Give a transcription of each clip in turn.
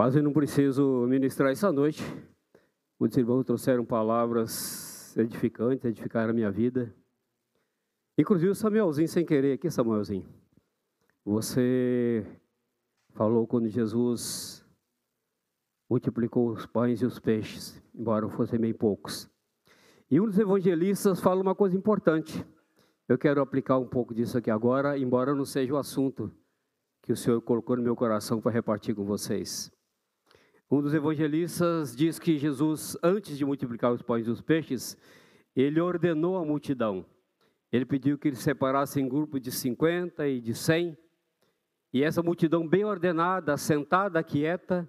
Quase não preciso ministrar essa noite. Muitos irmãos trouxeram palavras edificantes, edificaram a minha vida. Inclusive o Samuelzinho, sem querer aqui, Samuelzinho. Você falou quando Jesus multiplicou os pães e os peixes, embora fossem bem poucos. E um dos evangelistas fala uma coisa importante. Eu quero aplicar um pouco disso aqui agora, embora não seja o assunto que o Senhor colocou no meu coração para repartir com vocês. Um dos evangelistas diz que Jesus, antes de multiplicar os pães e os peixes, ele ordenou a multidão. Ele pediu que eles separassem em grupos de 50 e de 100. E essa multidão bem ordenada, sentada, quieta,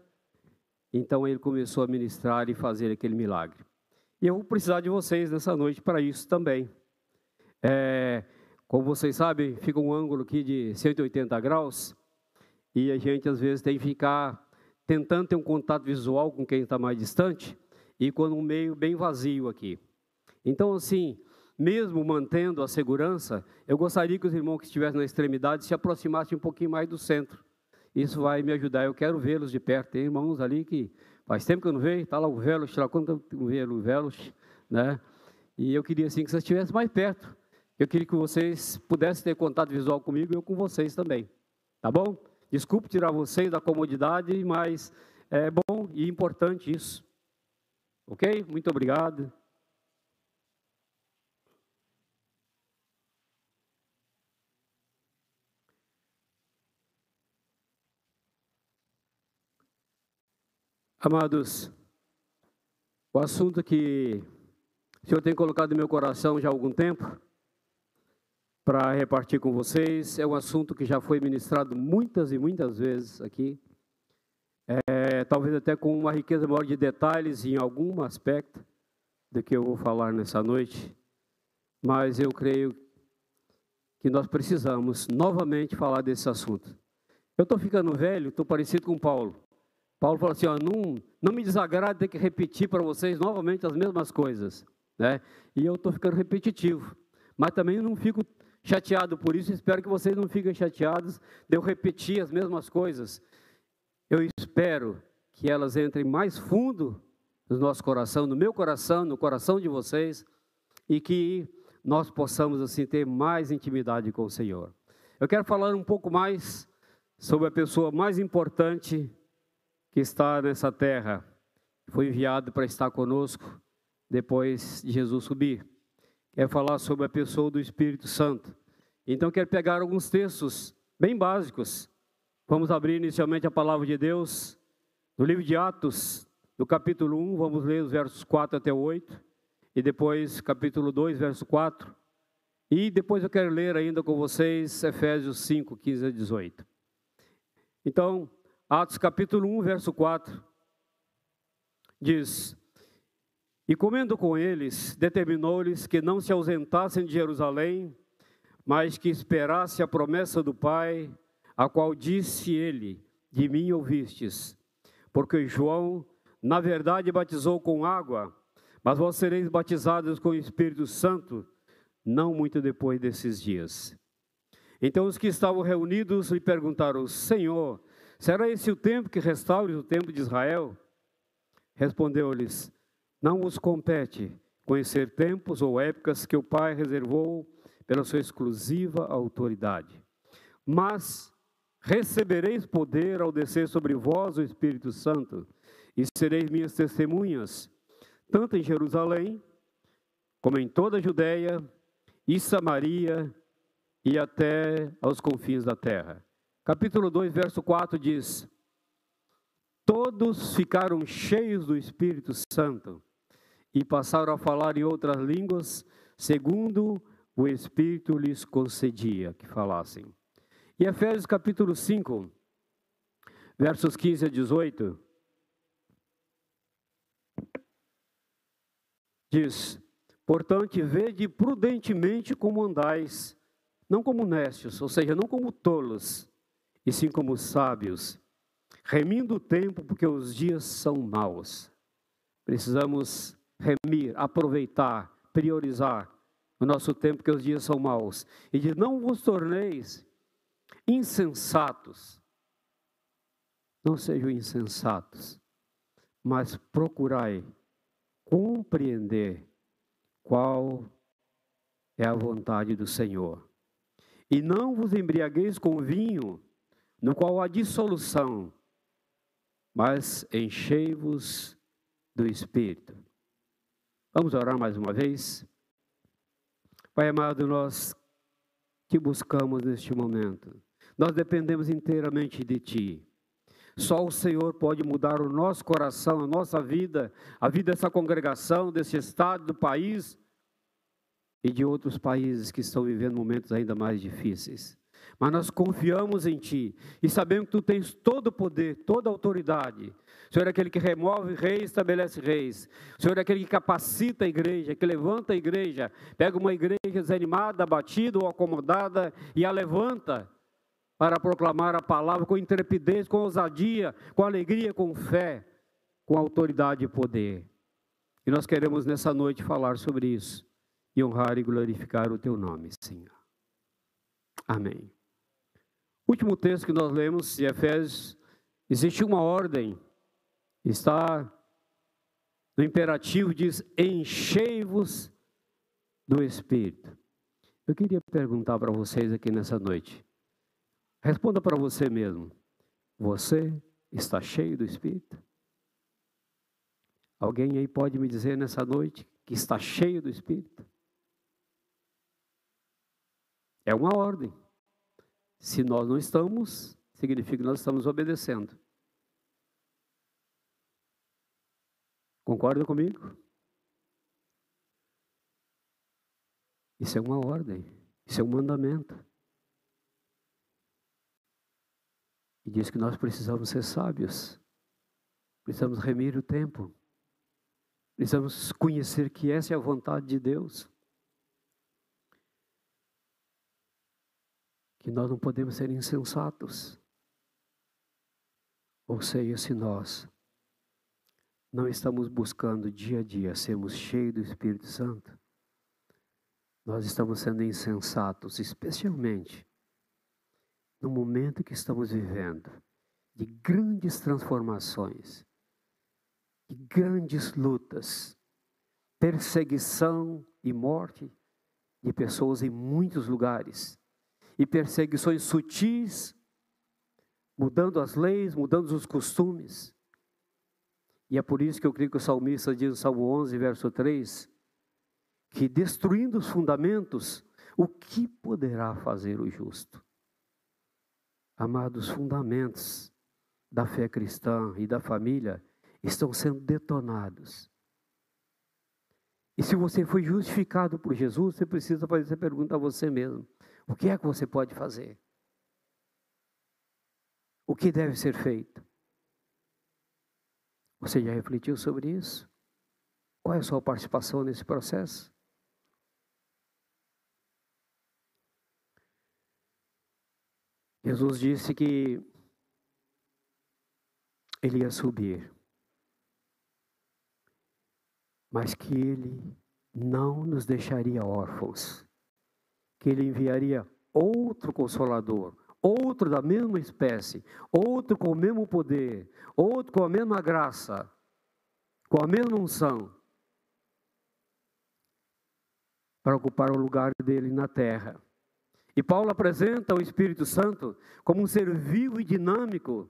então ele começou a ministrar e fazer aquele milagre. E eu vou precisar de vocês nessa noite para isso também. É, como vocês sabem, fica um ângulo aqui de 180 graus e a gente às vezes tem que ficar tentando ter um contato visual com quem está mais distante e com um meio bem vazio aqui. Então, assim, mesmo mantendo a segurança, eu gostaria que os irmãos que estivessem na extremidade se aproximassem um pouquinho mais do centro. Isso vai me ajudar. Eu quero vê-los de perto. Tem irmãos ali que faz tempo que eu não vejo. Está lá o Velos, lá quando eu vejo o Velos, né? E eu queria assim que vocês estivessem mais perto. Eu queria que vocês pudessem ter contato visual comigo e eu com vocês também. Tá bom? Desculpe tirar vocês da comodidade, mas é bom e importante isso. Ok? Muito obrigado. Amados, o assunto que o Senhor tem colocado no meu coração já há algum tempo para repartir com vocês. É um assunto que já foi ministrado muitas e muitas vezes aqui. É, talvez até com uma riqueza maior de detalhes em algum aspecto do que eu vou falar nessa noite. Mas eu creio que nós precisamos novamente falar desse assunto. Eu estou ficando velho, estou parecido com Paulo. Paulo falou assim: ó, não, não me desagrada ter que repetir para vocês novamente as mesmas coisas. Né? E eu estou ficando repetitivo. Mas também não fico chateado por isso, espero que vocês não fiquem chateados de eu repetir as mesmas coisas. Eu espero que elas entrem mais fundo no nosso coração, no meu coração, no coração de vocês, e que nós possamos assim ter mais intimidade com o Senhor. Eu quero falar um pouco mais sobre a pessoa mais importante que está nessa terra, foi enviado para estar conosco depois de Jesus subir quer falar sobre a pessoa do Espírito Santo. Então, quero pegar alguns textos bem básicos. Vamos abrir inicialmente a palavra de Deus no livro de Atos, no capítulo 1, vamos ler os versos 4 até 8, e depois capítulo 2, verso 4. E depois eu quero ler ainda com vocês Efésios 5, 15 a 18. Então, Atos capítulo 1, verso 4, diz: e comendo com eles, determinou-lhes que não se ausentassem de Jerusalém, mas que esperasse a promessa do Pai, a qual disse ele: De mim ouvistes. Porque João, na verdade, batizou com água, mas vós sereis batizados com o Espírito Santo, não muito depois desses dias. Então os que estavam reunidos lhe perguntaram: Senhor, será esse o tempo que restaure o tempo de Israel? Respondeu-lhes: não vos compete conhecer tempos ou épocas que o Pai reservou pela sua exclusiva autoridade. Mas recebereis poder ao descer sobre vós o Espírito Santo, e sereis minhas testemunhas, tanto em Jerusalém, como em toda a Judéia e Samaria e até aos confins da terra. Capítulo 2, verso 4 diz: Todos ficaram cheios do Espírito Santo e passaram a falar em outras línguas, segundo o Espírito lhes concedia que falassem. E Efésios capítulo 5, versos 15 a 18, diz: Portanto, vede prudentemente como andais, não como necios, ou seja, não como tolos, e sim como sábios, remindo o tempo, porque os dias são maus. Precisamos remir, aproveitar, priorizar o nosso tempo, que os dias são maus. E diz: Não vos torneis insensatos, Não sejam insensatos, mas procurai compreender qual é a vontade do Senhor. E não vos embriagueis com vinho, no qual há dissolução, mas enchei-vos do Espírito. Vamos orar mais uma vez? Pai amado, nós te buscamos neste momento, nós dependemos inteiramente de Ti. Só o Senhor pode mudar o nosso coração, a nossa vida, a vida dessa congregação, desse estado, do país e de outros países que estão vivendo momentos ainda mais difíceis mas nós confiamos em Ti e sabemos que Tu tens todo o poder, toda a autoridade. Senhor é aquele que remove reis, estabelece reis. Senhor é aquele que capacita a igreja, que levanta a igreja, pega uma igreja desanimada, abatida ou acomodada e a levanta para proclamar a palavra com intrepidez, com ousadia, com alegria, com fé, com autoridade e poder. E nós queremos nessa noite falar sobre isso e honrar e glorificar o Teu nome, Senhor. Amém. Último texto que nós lemos de Efésios, existe uma ordem, está no imperativo, diz: enchei-vos do Espírito. Eu queria perguntar para vocês aqui nessa noite. Responda para você mesmo. Você está cheio do Espírito? Alguém aí pode me dizer nessa noite que está cheio do Espírito? É uma ordem. Se nós não estamos, significa que nós estamos obedecendo. Concorda comigo? Isso é uma ordem, isso é um mandamento. E diz que nós precisamos ser sábios, precisamos remir o tempo, precisamos conhecer que essa é a vontade de Deus. que nós não podemos ser insensatos. Ou seja, se nós não estamos buscando dia a dia sermos cheios do Espírito Santo, nós estamos sendo insensatos, especialmente no momento que estamos vivendo de grandes transformações, de grandes lutas, perseguição e morte de pessoas em muitos lugares e perseguições sutis, mudando as leis, mudando os costumes. E é por isso que eu creio que o salmista diz no Salmo 11, verso 3, que destruindo os fundamentos, o que poderá fazer o justo? Amados, fundamentos da fé cristã e da família estão sendo detonados. E se você foi justificado por Jesus, você precisa fazer essa pergunta a você mesmo: o que é que você pode fazer? O que deve ser feito? Você já refletiu sobre isso? Qual é a sua participação nesse processo? Jesus disse que ele ia subir, mas que ele não nos deixaria órfãos que ele enviaria outro consolador, outro da mesma espécie, outro com o mesmo poder, outro com a mesma graça, com a mesma unção, para ocupar o lugar dele na terra. E Paulo apresenta o Espírito Santo como um ser vivo e dinâmico,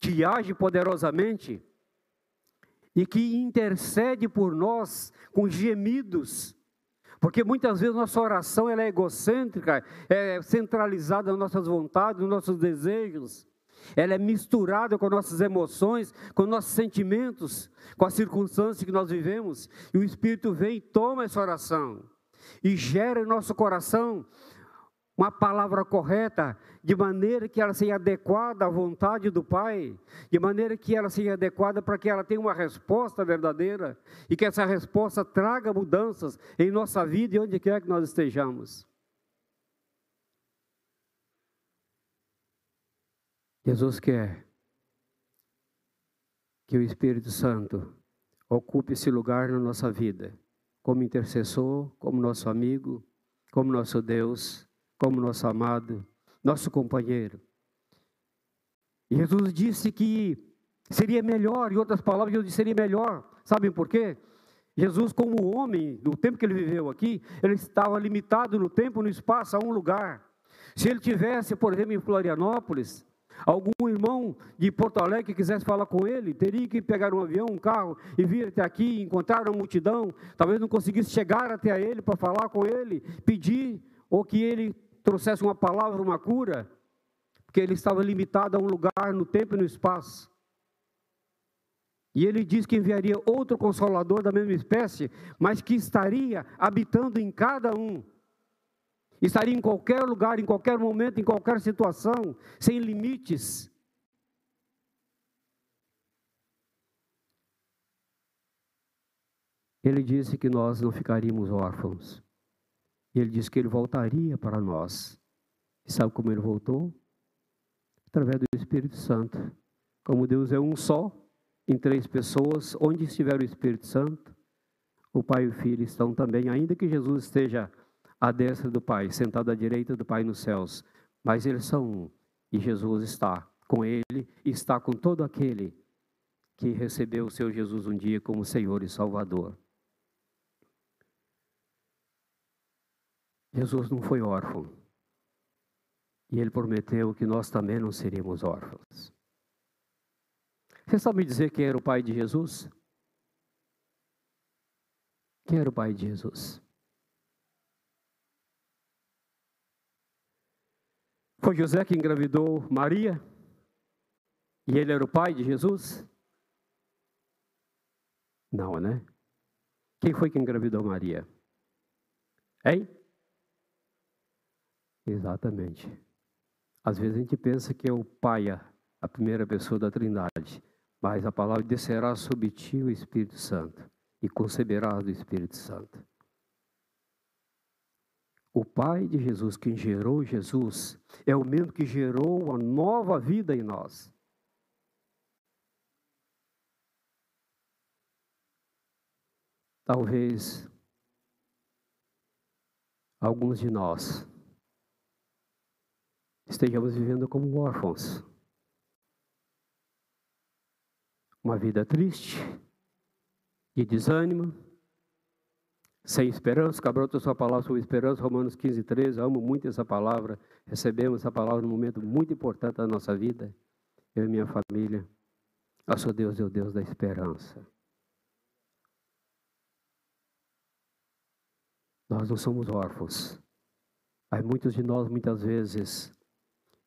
que age poderosamente e que intercede por nós com gemidos porque muitas vezes nossa oração ela é egocêntrica, é centralizada nas nossas vontades, nos nossos desejos. Ela é misturada com nossas emoções, com nossos sentimentos, com as circunstâncias que nós vivemos. E o Espírito vem e toma essa oração e gera em nosso coração uma palavra correta, de maneira que ela seja adequada à vontade do Pai, de maneira que ela seja adequada para que ela tenha uma resposta verdadeira e que essa resposta traga mudanças em nossa vida e onde quer que nós estejamos. Jesus quer que o Espírito Santo ocupe esse lugar na nossa vida, como intercessor, como nosso amigo, como nosso Deus como nosso amado, nosso companheiro. Jesus disse que seria melhor, em outras palavras, Jesus disse seria melhor. Sabem por quê? Jesus, como homem, do tempo que ele viveu aqui, ele estava limitado no tempo, no espaço, a um lugar. Se ele tivesse, por exemplo, em Florianópolis, algum irmão de Porto Alegre que quisesse falar com ele, teria que pegar um avião, um carro e vir até aqui, encontrar uma multidão, talvez não conseguisse chegar até ele para falar com ele, pedir, ou que ele trouxesse uma palavra, uma cura, porque ele estava limitado a um lugar no tempo e no espaço. E ele diz que enviaria outro consolador da mesma espécie, mas que estaria habitando em cada um. Estaria em qualquer lugar, em qualquer momento, em qualquer situação, sem limites. Ele disse que nós não ficaríamos órfãos. E ele disse que ele voltaria para nós. E sabe como ele voltou? Através do Espírito Santo. Como Deus é um só, em três pessoas, onde estiver o Espírito Santo, o Pai e o Filho estão também, ainda que Jesus esteja à destra do Pai, sentado à direita do Pai nos céus, mas eles são um, e Jesus está com ele, e está com todo aquele que recebeu o seu Jesus um dia como Senhor e Salvador. Jesus não foi órfão. E ele prometeu que nós também não seríamos órfãos. Você sabe me dizer quem era o pai de Jesus? Quem era o pai de Jesus? Foi José que engravidou Maria? E ele era o pai de Jesus? Não, né? Quem foi que engravidou Maria? Hein? Exatamente. Às vezes a gente pensa que é o pai, a primeira pessoa da Trindade. Mas a palavra descerá sobre ti o Espírito Santo e conceberás do Espírito Santo. O Pai de Jesus, quem gerou Jesus, é o mesmo que gerou a nova vida em nós. Talvez alguns de nós estejamos vivendo como órfãos uma vida triste, de desânimo, sem esperança. Cabroto, sua palavra sobre esperança, Romanos 15, 13. Eu amo muito essa palavra. Recebemos essa palavra num momento muito importante da nossa vida. Eu e minha família. Nosso Deus é o Deus da esperança. Nós não somos órfãos. Mas muitos de nós, muitas vezes,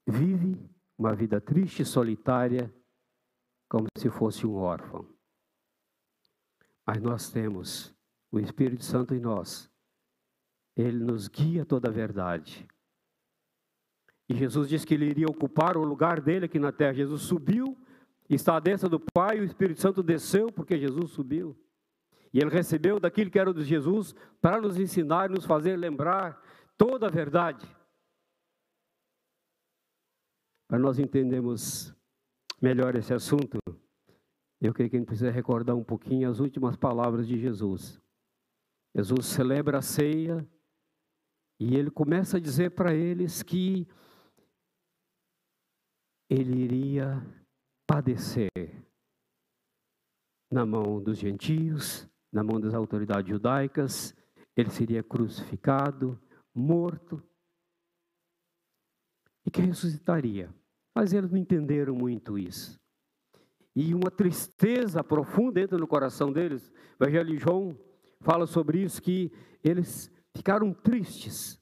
vivem uma vida triste, solitária, como se fosse um órfão. Mas nós temos o Espírito Santo em nós. Ele nos guia toda a verdade. E Jesus disse que ele iria ocupar o lugar dele aqui na terra. Jesus subiu, está à destra do Pai, o Espírito Santo desceu porque Jesus subiu. E ele recebeu daquilo que era de Jesus para nos ensinar e nos fazer lembrar toda a verdade. Para nós entendermos melhor esse assunto, eu creio que a gente precisa recordar um pouquinho as últimas palavras de Jesus. Jesus celebra a ceia e ele começa a dizer para eles que ele iria padecer na mão dos gentios, na mão das autoridades judaicas, ele seria crucificado, morto e que ressuscitaria. Mas eles não entenderam muito isso. E uma tristeza profunda entra no coração deles. O Evangelho João fala sobre isso, que eles ficaram tristes.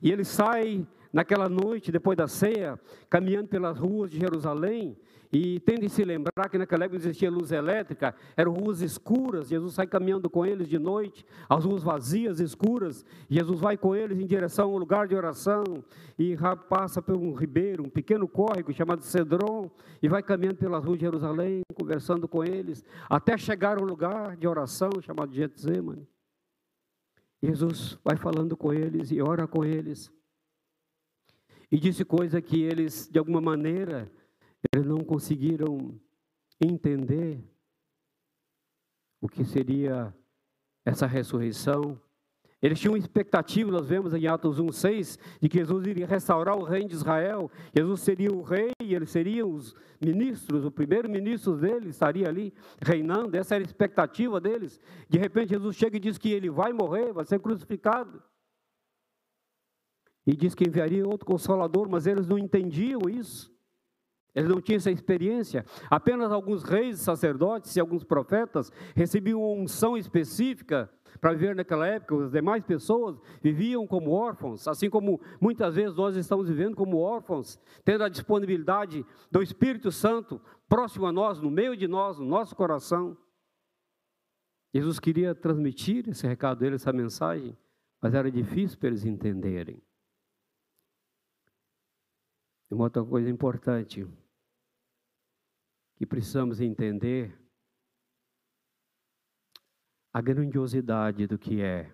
E ele sai naquela noite, depois da ceia, caminhando pelas ruas de Jerusalém, e tendo de se lembrar que naquela época existia luz elétrica, eram ruas escuras, Jesus sai caminhando com eles de noite, as ruas vazias, escuras, Jesus vai com eles em direção ao lugar de oração, e passa por um ribeiro, um pequeno córrego chamado Cedron, e vai caminhando pelas ruas de Jerusalém, conversando com eles, até chegar ao lugar de oração chamado Getsemane. Jesus vai falando com eles e ora com eles. E disse coisa que eles, de alguma maneira, eles não conseguiram entender o que seria essa ressurreição. Eles tinham expectativa, nós vemos em Atos 1,6, de que Jesus iria restaurar o reino de Israel. Jesus seria o rei, eles seriam os ministros, o primeiro ministro deles estaria ali reinando, essa era a expectativa deles. De repente, Jesus chega e diz que ele vai morrer, vai ser crucificado. E diz que enviaria outro consolador, mas eles não entendiam isso. Eles não tinham essa experiência. Apenas alguns reis, sacerdotes e alguns profetas recebiam uma unção específica para viver naquela época. As demais pessoas viviam como órfãos, assim como muitas vezes nós estamos vivendo como órfãos, tendo a disponibilidade do Espírito Santo próximo a nós, no meio de nós, no nosso coração. Jesus queria transmitir esse recado dele, essa mensagem, mas era difícil para eles entenderem. Uma outra coisa importante que precisamos entender a grandiosidade do que é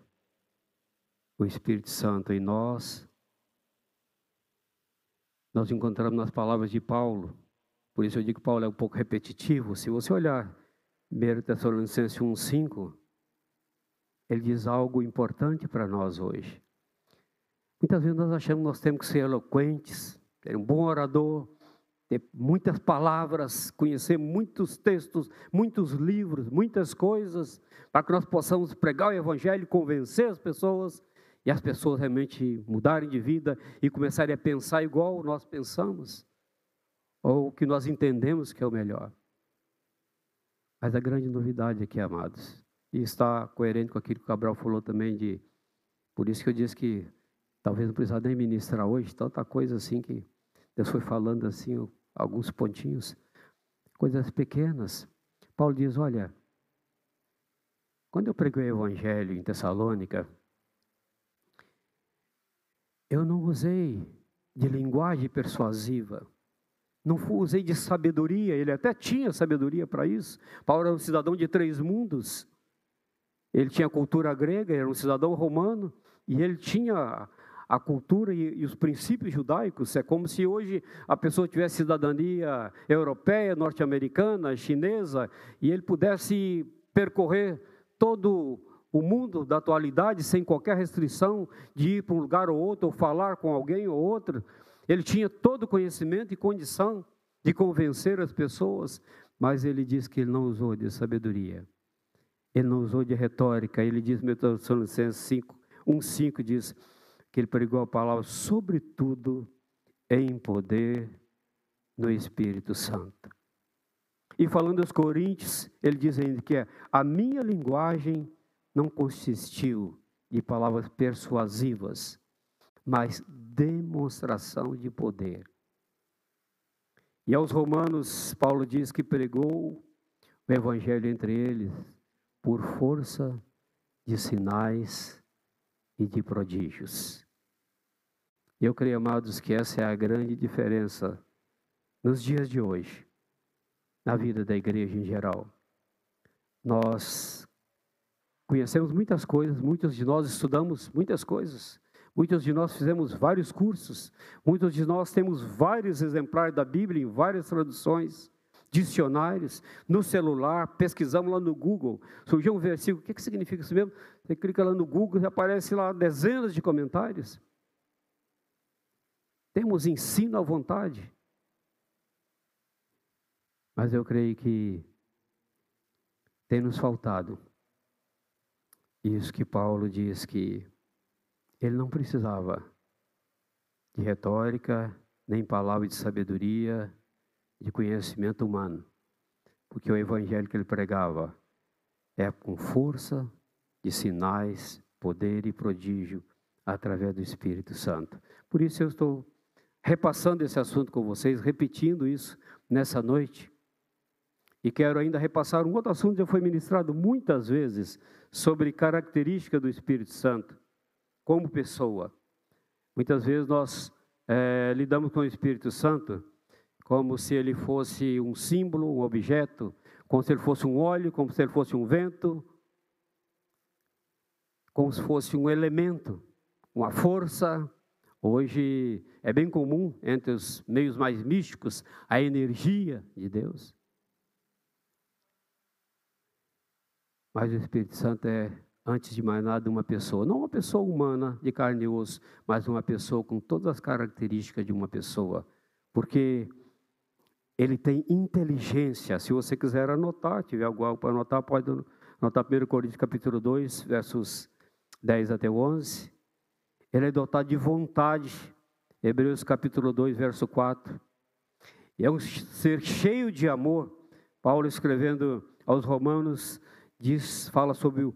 o Espírito Santo em nós. Nós encontramos nas palavras de Paulo, por isso eu digo que Paulo é um pouco repetitivo. Se você olhar 1 Tessalonicenses 1,5, ele diz algo importante para nós hoje. Muitas vezes nós achamos que nós temos que ser eloquentes, ser um bom orador, ter muitas palavras, conhecer muitos textos, muitos livros, muitas coisas, para que nós possamos pregar o Evangelho, convencer as pessoas e as pessoas realmente mudarem de vida e começarem a pensar igual nós pensamos, ou o que nós entendemos que é o melhor. Mas a grande novidade aqui, amados, e está coerente com aquilo que o Cabral falou também de. Por isso que eu disse que talvez não precisasse nem ministrar hoje, tanta coisa assim que Deus foi falando assim, alguns pontinhos, coisas pequenas. Paulo diz: Olha, quando eu preguei o Evangelho em Tessalônica, eu não usei de linguagem persuasiva, não usei de sabedoria, ele até tinha sabedoria para isso. Paulo era um cidadão de três mundos, ele tinha cultura grega, era um cidadão romano, e ele tinha a cultura e, e, os princípios judaicos. É como se hoje a pessoa tivesse cidadania europeia, norte-americana, chinesa, e ele pudesse percorrer todo o mundo da atualidade sem qualquer restrição de ir para um lugar ou outro, ou falar com alguém ou outro. Ele tinha todo conhecimento e condição de convencer as pessoas, mas ele diz que ele não usou de sabedoria. Ele não usou de retórica. Ele diz, Tessalonicenses 5, 1,5 diz: que ele pregou a palavra, sobretudo em poder no Espírito Santo. E falando aos Coríntios, ele diz ainda que é, a minha linguagem não consistiu de palavras persuasivas, mas demonstração de poder. E aos Romanos, Paulo diz que pregou o Evangelho entre eles por força de sinais e de prodígios. Eu creio, amados, que essa é a grande diferença nos dias de hoje, na vida da igreja em geral. Nós conhecemos muitas coisas, muitos de nós estudamos muitas coisas, muitos de nós fizemos vários cursos, muitos de nós temos vários exemplares da Bíblia em várias traduções, dicionários, no celular, pesquisamos lá no Google, surgiu um versículo, o que, que significa isso mesmo? Você clica lá no Google e aparece lá dezenas de comentários. Temos ensino à vontade. Mas eu creio que tem nos faltado isso que Paulo diz que ele não precisava de retórica, nem palavra de sabedoria, de conhecimento humano, porque o evangelho que ele pregava é com força de sinais, poder e prodígio através do Espírito Santo. Por isso eu estou repassando esse assunto com vocês, repetindo isso nessa noite. E quero ainda repassar um outro assunto que já foi ministrado muitas vezes sobre característica do Espírito Santo como pessoa. Muitas vezes nós é, lidamos com o Espírito Santo como se ele fosse um símbolo, um objeto, como se ele fosse um óleo, como se ele fosse um vento, como se fosse um elemento, uma força, Hoje é bem comum entre os meios mais místicos a energia de Deus. Mas o Espírito Santo é antes de mais nada, uma pessoa. Não uma pessoa humana, de carne e osso, mas uma pessoa com todas as características de uma pessoa. Porque ele tem inteligência. Se você quiser anotar, tiver algo para anotar, pode anotar 1 Coríntios capítulo 2, versos 10 até 11. Ele é dotado de vontade. Hebreus capítulo 2, verso 4. E é um ser cheio de amor. Paulo escrevendo aos Romanos diz, fala sobre o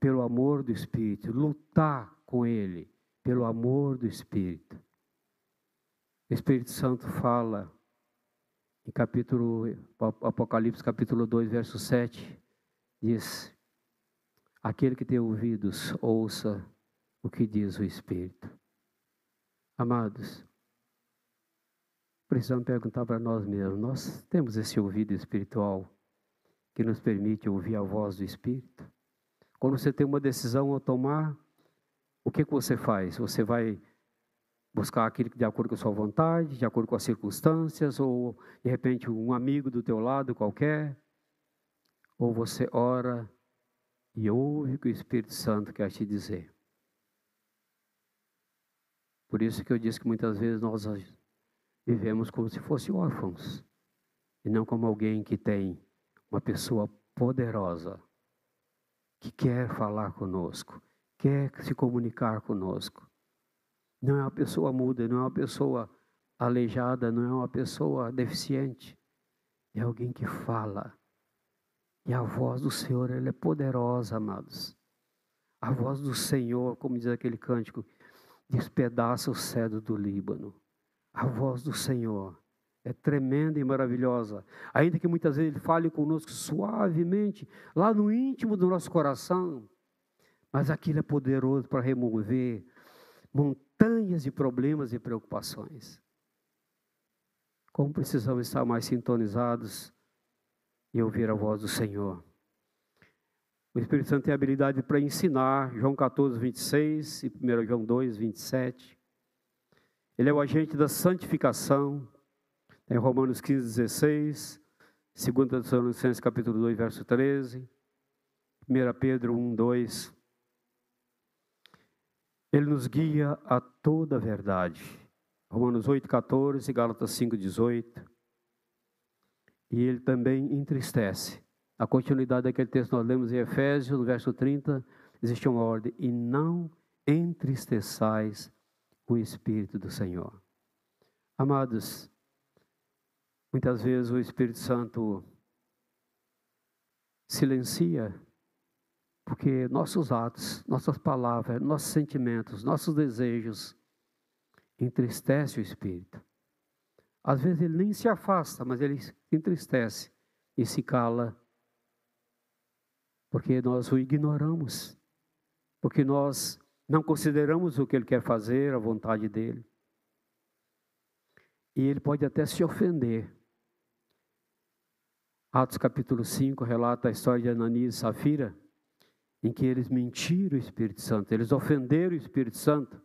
pelo amor do Espírito, lutar com Ele pelo amor do Espírito. O Espírito Santo fala em capítulo Apocalipse capítulo 2, verso 7, diz: Aquele que tem ouvidos, ouça o que diz o Espírito. Amados, precisamos perguntar para nós mesmos: nós temos esse ouvido espiritual que nos permite ouvir a voz do Espírito? Quando você tem uma decisão a tomar, o que, que você faz? Você vai buscar aquilo de acordo com a sua vontade, de acordo com as circunstâncias, ou de repente um amigo do teu lado qualquer, ou você ora e ouve o que o Espírito Santo quer te dizer. Por isso que eu disse que muitas vezes nós vivemos como se fossem órfãos, e não como alguém que tem uma pessoa poderosa que quer falar conosco, quer se comunicar conosco. Não é uma pessoa muda, não é uma pessoa aleijada, não é uma pessoa deficiente. É alguém que fala. E a voz do Senhor, ela é poderosa, amados. A voz do Senhor, como diz aquele cântico, despedaça o cedro do Líbano. A voz do Senhor é tremenda e maravilhosa. Ainda que muitas vezes Ele fale conosco suavemente, lá no íntimo do nosso coração, mas aquilo é poderoso para remover montanhas de problemas e preocupações. Como precisamos estar mais sintonizados e ouvir a voz do Senhor. O Espírito Santo tem habilidade para ensinar, João 14, 26 e 1 João 2, 27. Ele é o agente da santificação, em Romanos 15, 16, 2 Tessalonicenses capítulo 2, verso 13, 1 Pedro 1, 2. Ele nos guia a toda a verdade. Romanos 8, 14, Gálatas 5, 18. E ele também entristece. A continuidade daquele texto nós lemos em Efésios, no verso 30, existe uma ordem: e não entristeçais o Espírito do Senhor. Amados, Muitas vezes o Espírito Santo silencia, porque nossos atos, nossas palavras, nossos sentimentos, nossos desejos entristece o Espírito. Às vezes ele nem se afasta, mas ele entristece e se cala, porque nós o ignoramos, porque nós não consideramos o que ele quer fazer, a vontade dele. E ele pode até se ofender, Atos capítulo 5 relata a história de Ananias e Safira, em que eles mentiram o Espírito Santo, eles ofenderam o Espírito Santo.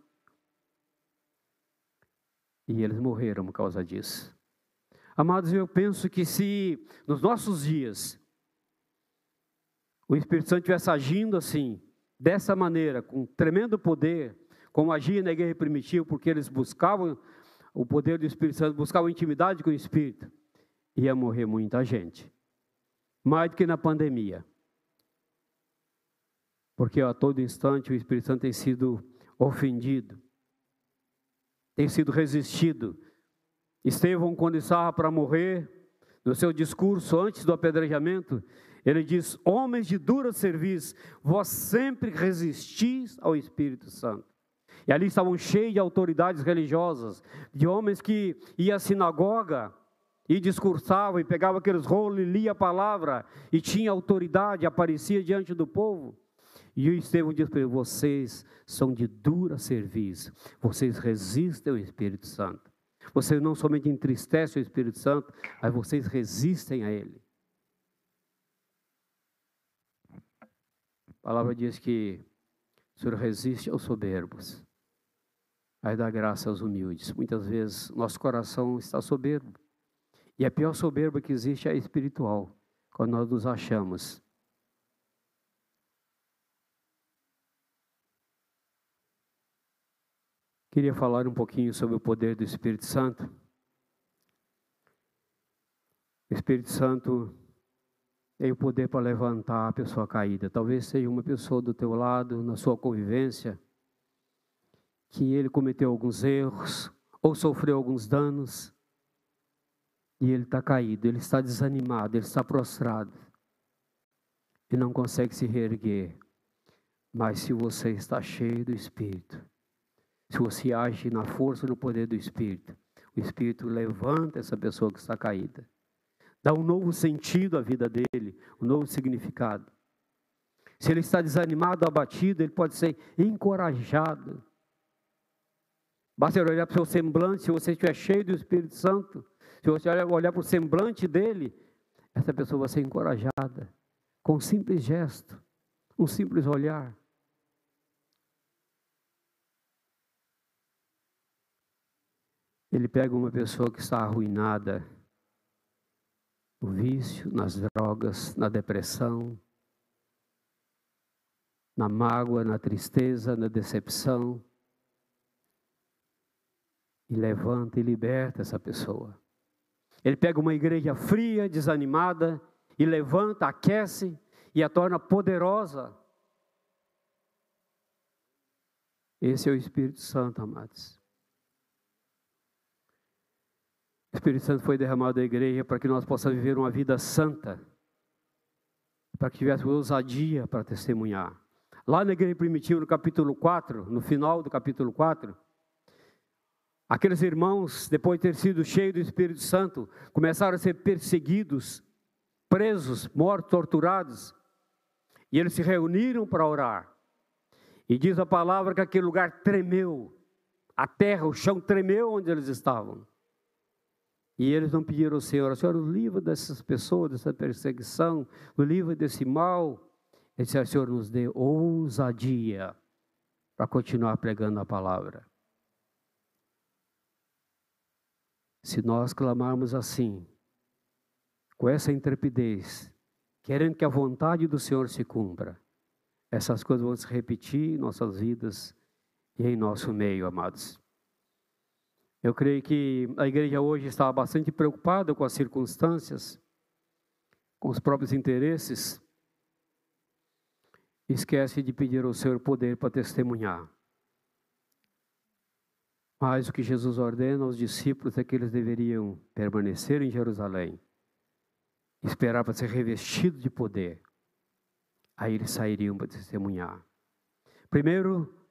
E eles morreram por causa disso. Amados, eu penso que se nos nossos dias o Espírito Santo estivesse agindo assim, dessa maneira, com tremendo poder, como agia na igreja primitiva, porque eles buscavam o poder do Espírito Santo, buscavam intimidade com o Espírito, ia morrer muita gente mais do que na pandemia. Porque a todo instante o Espírito Santo tem sido ofendido, tem sido resistido. Estevão, quando estava para morrer, no seu discurso antes do apedrejamento, ele diz: Homens de dura serviço, vós sempre resistis ao Espírito Santo. E ali estavam cheios de autoridades religiosas, de homens que iam à sinagoga e discursava e pegava aqueles rolos e lia a palavra e tinha autoridade, aparecia diante do povo. E o Estevão diz para ele: vocês são de dura serviço, vocês resistem ao Espírito Santo. Vocês não somente entristecem o Espírito Santo, mas vocês resistem a ele. A palavra diz que o Senhor resiste aos soberbos, mas dá graça aos humildes. Muitas vezes nosso coração está soberbo. E a pior soberba que existe é a espiritual, quando nós nos achamos. Queria falar um pouquinho sobre o poder do Espírito Santo. O Espírito Santo tem o poder para levantar a pessoa caída. Talvez seja uma pessoa do teu lado, na sua convivência, que ele cometeu alguns erros ou sofreu alguns danos e ele está caído, ele está desanimado, ele está prostrado e não consegue se reerguer. Mas se você está cheio do Espírito, se você age na força e no poder do Espírito, o Espírito levanta essa pessoa que está caída, dá um novo sentido à vida dele, um novo significado. Se ele está desanimado, abatido, ele pode ser encorajado. Basta olhar para o seu semblante, se você estiver cheio do Espírito Santo, se você olhar para o semblante dele, essa pessoa vai ser encorajada com um simples gesto, um simples olhar. Ele pega uma pessoa que está arruinada no vício, nas drogas, na depressão, na mágoa, na tristeza, na decepção, e levanta e liberta essa pessoa. Ele pega uma igreja fria, desanimada, e levanta, aquece e a torna poderosa. Esse é o Espírito Santo, amados. O Espírito Santo foi derramado na igreja para que nós possamos viver uma vida santa, para que tivéssemos ousadia para testemunhar. Lá na igreja primitiva, no capítulo 4, no final do capítulo 4, aqueles irmãos, depois de ter sido cheios do Espírito Santo, começaram a ser perseguidos presos, mortos, torturados. E eles se reuniram para orar. E diz a palavra que aquele lugar tremeu. A terra, o chão tremeu onde eles estavam. E eles não pediram ao Senhor, Senhor, o livro dessas pessoas, dessa perseguição, o livro desse mal. Ele disse, Senhor, nos dê ousadia para continuar pregando a palavra. Se nós clamarmos assim, com essa intrepidez, querendo que a vontade do Senhor se cumpra, essas coisas vão se repetir em nossas vidas e em nosso meio, amados. Eu creio que a igreja hoje está bastante preocupada com as circunstâncias, com os próprios interesses, esquece de pedir ao Senhor poder para testemunhar. Mas o que Jesus ordena aos discípulos é que eles deveriam permanecer em Jerusalém esperar para ser revestido de poder. Aí eles sairiam para testemunhar. Primeiro,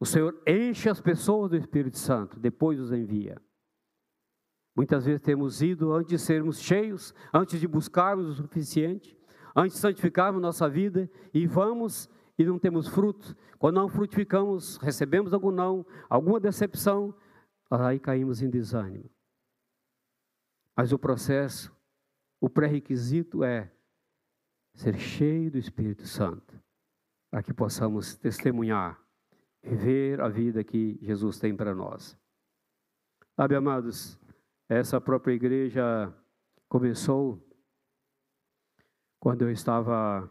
o Senhor enche as pessoas do Espírito Santo, depois os envia. Muitas vezes temos ido antes de sermos cheios, antes de buscarmos o suficiente, antes de santificarmos nossa vida, e vamos e não temos fruto. Quando não frutificamos, recebemos algum não, alguma decepção, aí caímos em desânimo. Mas o processo o pré-requisito é ser cheio do Espírito Santo, para que possamos testemunhar, viver a vida que Jesus tem para nós. Sabe, amados, essa própria igreja começou quando eu estava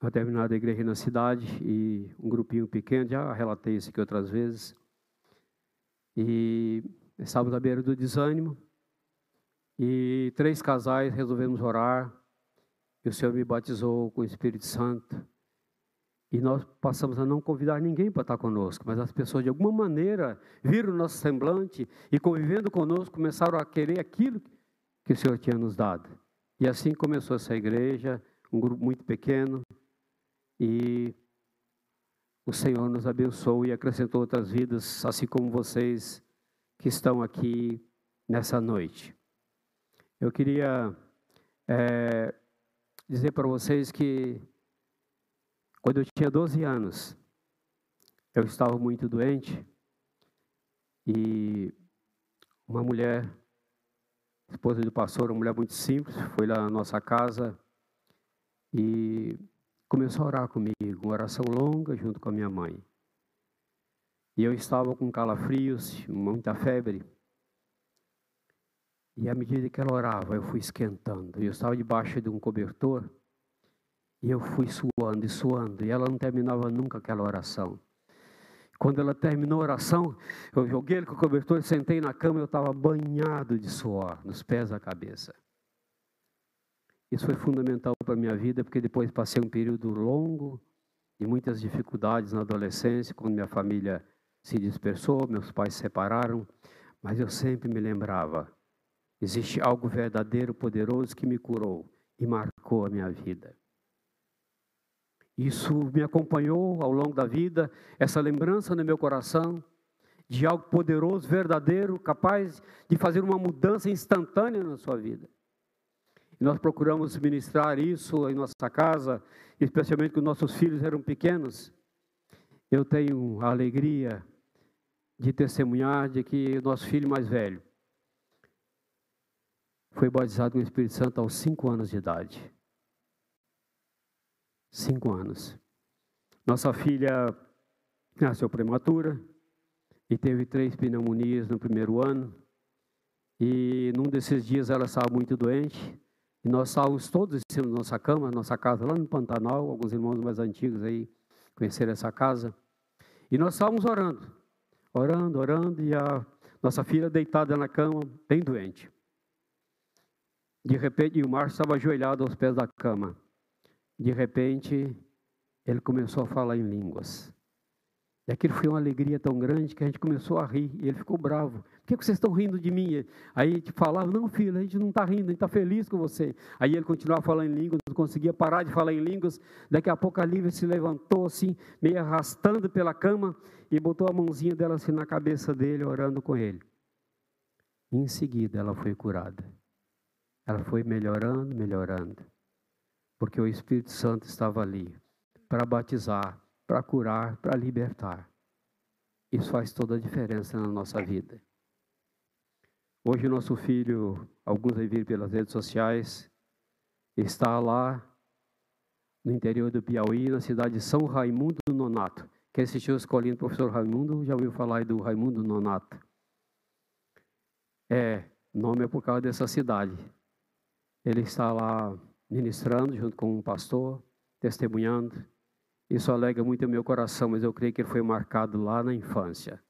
na determinada igreja na cidade e um grupinho pequeno, já relatei isso aqui outras vezes, e estávamos à beira do desânimo, e três casais resolvemos orar. E o Senhor me batizou com o Espírito Santo. E nós passamos a não convidar ninguém para estar conosco, mas as pessoas de alguma maneira viram o nosso semblante e convivendo conosco começaram a querer aquilo que o Senhor tinha nos dado. E assim começou essa igreja, um grupo muito pequeno, e o Senhor nos abençoou e acrescentou outras vidas, assim como vocês que estão aqui nessa noite. Eu queria é, dizer para vocês que quando eu tinha 12 anos, eu estava muito doente e uma mulher, esposa do pastor, uma mulher muito simples, foi lá na nossa casa e começou a orar comigo, uma oração longa junto com a minha mãe. E eu estava com calafrios, muita febre. E à medida que ela orava, eu fui esquentando. Eu estava debaixo de um cobertor e eu fui suando e suando. E ela não terminava nunca aquela oração. Quando ela terminou a oração, eu joguei ele com o cobertor, sentei na cama eu estava banhado de suor, nos pés à cabeça. Isso foi fundamental para a minha vida, porque depois passei um período longo de muitas dificuldades na adolescência, quando minha família se dispersou, meus pais se separaram, mas eu sempre me lembrava: existe algo verdadeiro, poderoso que me curou e marcou a minha vida. Isso me acompanhou ao longo da vida, essa lembrança no meu coração de algo poderoso, verdadeiro, capaz de fazer uma mudança instantânea na sua vida. E nós procuramos ministrar isso em nossa casa, especialmente quando nossos filhos eram pequenos. Eu tenho a alegria de testemunhar de que o nosso filho mais velho foi batizado com o Espírito Santo aos cinco anos de idade. Cinco anos. Nossa filha nasceu prematura e teve três pneumonias no primeiro ano. E num desses dias ela estava muito doente. E nós estávamos todos em cima da nossa cama, nossa casa lá no Pantanal. Alguns irmãos mais antigos aí conheceram essa casa. E nós estávamos orando, orando, orando. E a nossa filha deitada na cama, bem doente. De repente, o Márcio estava ajoelhado aos pés da cama. De repente, ele começou a falar em línguas. E aquilo foi uma alegria tão grande que a gente começou a rir. E ele ficou bravo. Por que vocês estão rindo de mim? Aí a gente falava, não, filho, a gente não está rindo, a gente está feliz com você. Aí ele continuava falando em línguas, não conseguia parar de falar em línguas. Daqui a pouco a Lívia se levantou assim, meio arrastando pela cama, e botou a mãozinha dela assim na cabeça dele, orando com ele. Em seguida ela foi curada. Ela foi melhorando, melhorando porque o Espírito Santo estava ali para batizar, para curar, para libertar. Isso faz toda a diferença na nossa vida. Hoje o nosso filho, alguns aí viram pelas redes sociais, está lá no interior do Piauí, na cidade de São Raimundo Nonato. Quem assistiu a escolinha do professor Raimundo já ouviu falar do Raimundo Nonato. É, nome é por causa dessa cidade. Ele está lá ministrando junto com um pastor, testemunhando. Isso alega muito o meu coração, mas eu creio que ele foi marcado lá na infância,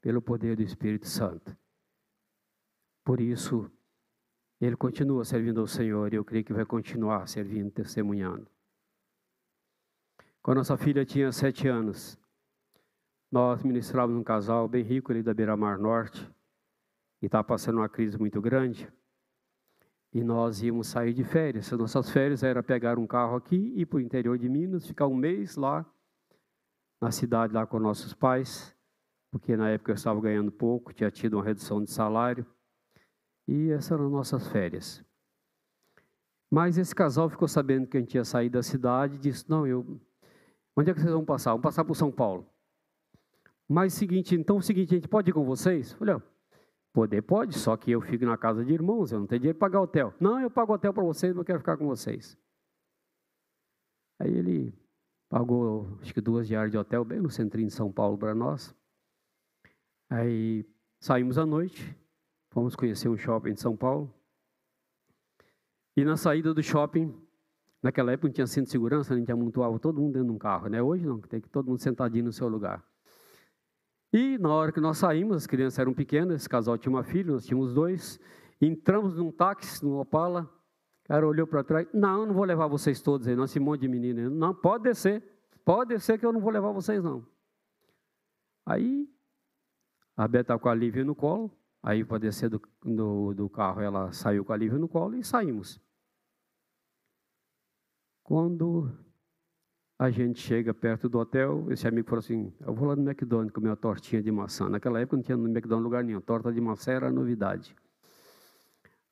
pelo poder do Espírito Santo. Por isso, ele continua servindo ao Senhor e eu creio que vai continuar servindo, testemunhando. Quando nossa filha tinha sete anos, nós ministrávamos um casal bem rico ali da Beira-Mar Norte e estava passando uma crise muito grande. E nós íamos sair de férias. As nossas férias era pegar um carro aqui e ir para o interior de Minas, ficar um mês lá, na cidade lá com nossos pais, porque na época eu estava ganhando pouco, tinha tido uma redução de salário. E essas eram nossas férias. Mas esse casal ficou sabendo que a gente ia sair da cidade e disse: Não, eu. Onde é que vocês vão passar? Vamos passar por São Paulo. Mas seguinte, então o seguinte, a gente pode ir com vocês? Falei, Poder pode, só que eu fico na casa de irmãos, eu não tenho dinheiro para pagar hotel. Não, eu pago hotel para vocês, não quero ficar com vocês. Aí ele pagou, acho que duas diárias de hotel, bem no centrinho de São Paulo para nós. Aí saímos à noite, fomos conhecer um shopping de São Paulo. E na saída do shopping, naquela época não tinha cinto de segurança, a gente amontoava todo mundo dentro de um carro, né? Hoje não, tem que todo mundo sentadinho no seu lugar. E na hora que nós saímos, as crianças eram pequenas, esse casal tinha uma filha, nós tínhamos dois. Entramos num táxi, num Opala. O cara olhou para trás: Não, não vou levar vocês todos aí, não, esse monte de menina. Não, pode descer, pode descer que eu não vou levar vocês, não. Aí, a Beta estava com a Lívia no colo. Aí, para descer do, do, do carro, ela saiu com a Lívia no colo e saímos. Quando a gente chega perto do hotel, esse amigo falou assim: Eu vou lá no McDonald's comer uma tortinha de maçã. Naquela época não tinha no McDonald's lugar nenhum, torta de maçã era novidade.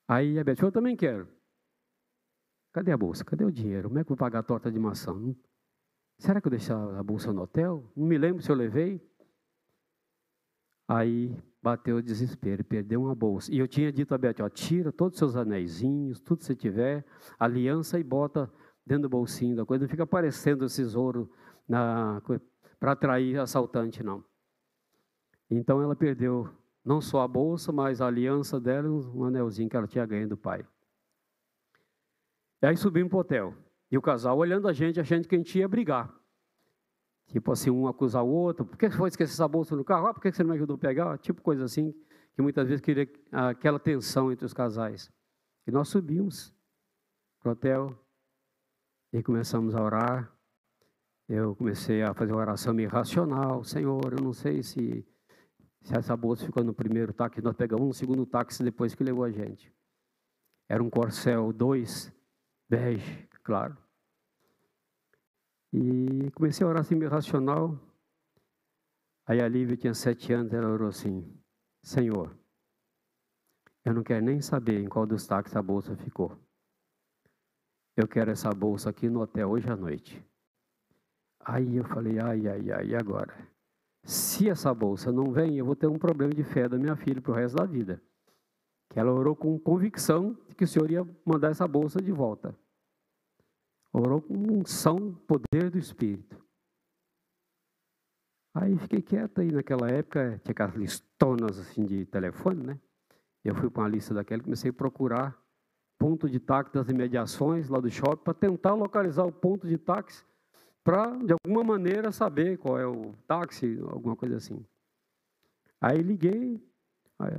Aí a Beth falou: Eu também quero. Cadê a bolsa? Cadê o dinheiro? Como é que eu vou pagar a torta de maçã? Será que eu deixei a bolsa no hotel? Não me lembro se eu levei. Aí bateu o desespero, perdeu uma bolsa. E eu tinha dito a Beth: ó, tira todos os seus anéisinhos, tudo que você tiver, aliança e bota dentro do bolsinho da coisa, não fica aparecendo esses ouro para atrair assaltante, não. Então ela perdeu não só a bolsa, mas a aliança dela, um anelzinho que ela tinha ganho do pai. E aí subimos para o hotel. E o casal olhando a gente, achando que a gente ia brigar. Tipo assim, um acusar o outro, por que foi esquecer essa bolsa no carro? Ah, por que você não me ajudou a pegar? Tipo coisa assim, que muitas vezes queria aquela tensão entre os casais. E nós subimos para o hotel e começamos a orar. Eu comecei a fazer uma oração meio racional. Senhor, eu não sei se, se essa bolsa ficou no primeiro táxi, nós pegamos no segundo táxi depois que levou a gente. Era um Corcel 2, bege, claro. E comecei a orar assim meio racional. Aí a Lívia tinha sete anos, ela orou assim, Senhor, eu não quero nem saber em qual dos táxis a bolsa ficou. Eu quero essa bolsa aqui no hotel hoje à noite. Aí eu falei, ai, ai, ai, e agora? Se essa bolsa não vem, eu vou ter um problema de fé da minha filha para o resto da vida. Que ela orou com convicção de que o Senhor ia mandar essa bolsa de volta. Orou com unção, poder do Espírito. Aí fiquei quieto aí naquela época, tinha aquelas listonas assim de telefone, né? Eu fui para uma lista daquela e comecei a procurar ponto de táxi das imediações lá do shopping para tentar localizar o ponto de táxi para, de alguma maneira, saber qual é o táxi, alguma coisa assim. Aí liguei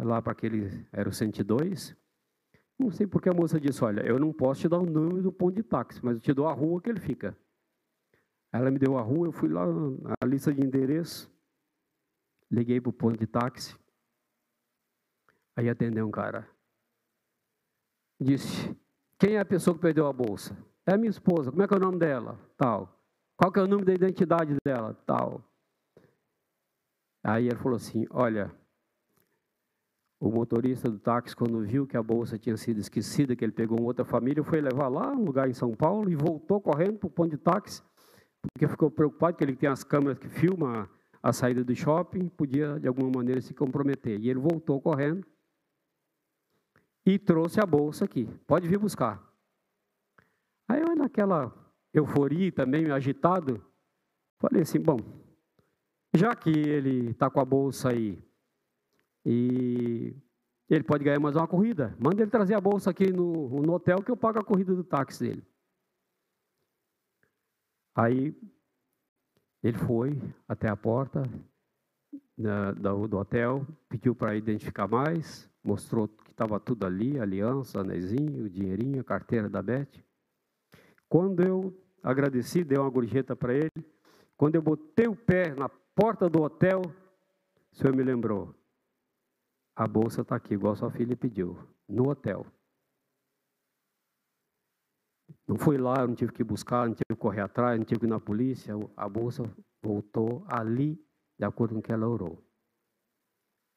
lá para aquele, era o 102. Não sei porque a moça disse, olha, eu não posso te dar o número do ponto de táxi, mas eu te dou a rua que ele fica. Ela me deu a rua, eu fui lá na lista de endereço, liguei para o ponto de táxi. Aí atendeu um cara disse: Quem é a pessoa que perdeu a bolsa? É minha esposa. Como é que é o nome dela? Tal. Qual que é o número da identidade dela? Tal. Aí ele falou assim: Olha, o motorista do táxi, quando viu que a bolsa tinha sido esquecida, que ele pegou uma outra família, foi levar lá, um lugar em São Paulo, e voltou correndo para o ponto de táxi, porque ficou preocupado que ele tem as câmeras que filmam a saída do shopping, podia de alguma maneira se comprometer. E ele voltou correndo e trouxe a bolsa aqui. Pode vir buscar. Aí eu, naquela euforia também, agitado, falei assim: bom, já que ele está com a bolsa aí e ele pode ganhar mais uma corrida, manda ele trazer a bolsa aqui no, no hotel que eu pago a corrida do táxi dele. Aí ele foi até a porta né, do, do hotel, pediu para identificar mais, mostrou que estava tudo ali, aliança, anezinho, dinheirinho, carteira da Beth. Quando eu agradeci, dei uma gorjeta para ele, quando eu botei o pé na porta do hotel, o senhor me lembrou, a bolsa está aqui, igual sua filha pediu, no hotel. Não fui lá, não tive que buscar, não tive que correr atrás, não tive que ir na polícia. A bolsa voltou ali, de acordo com o que ela orou.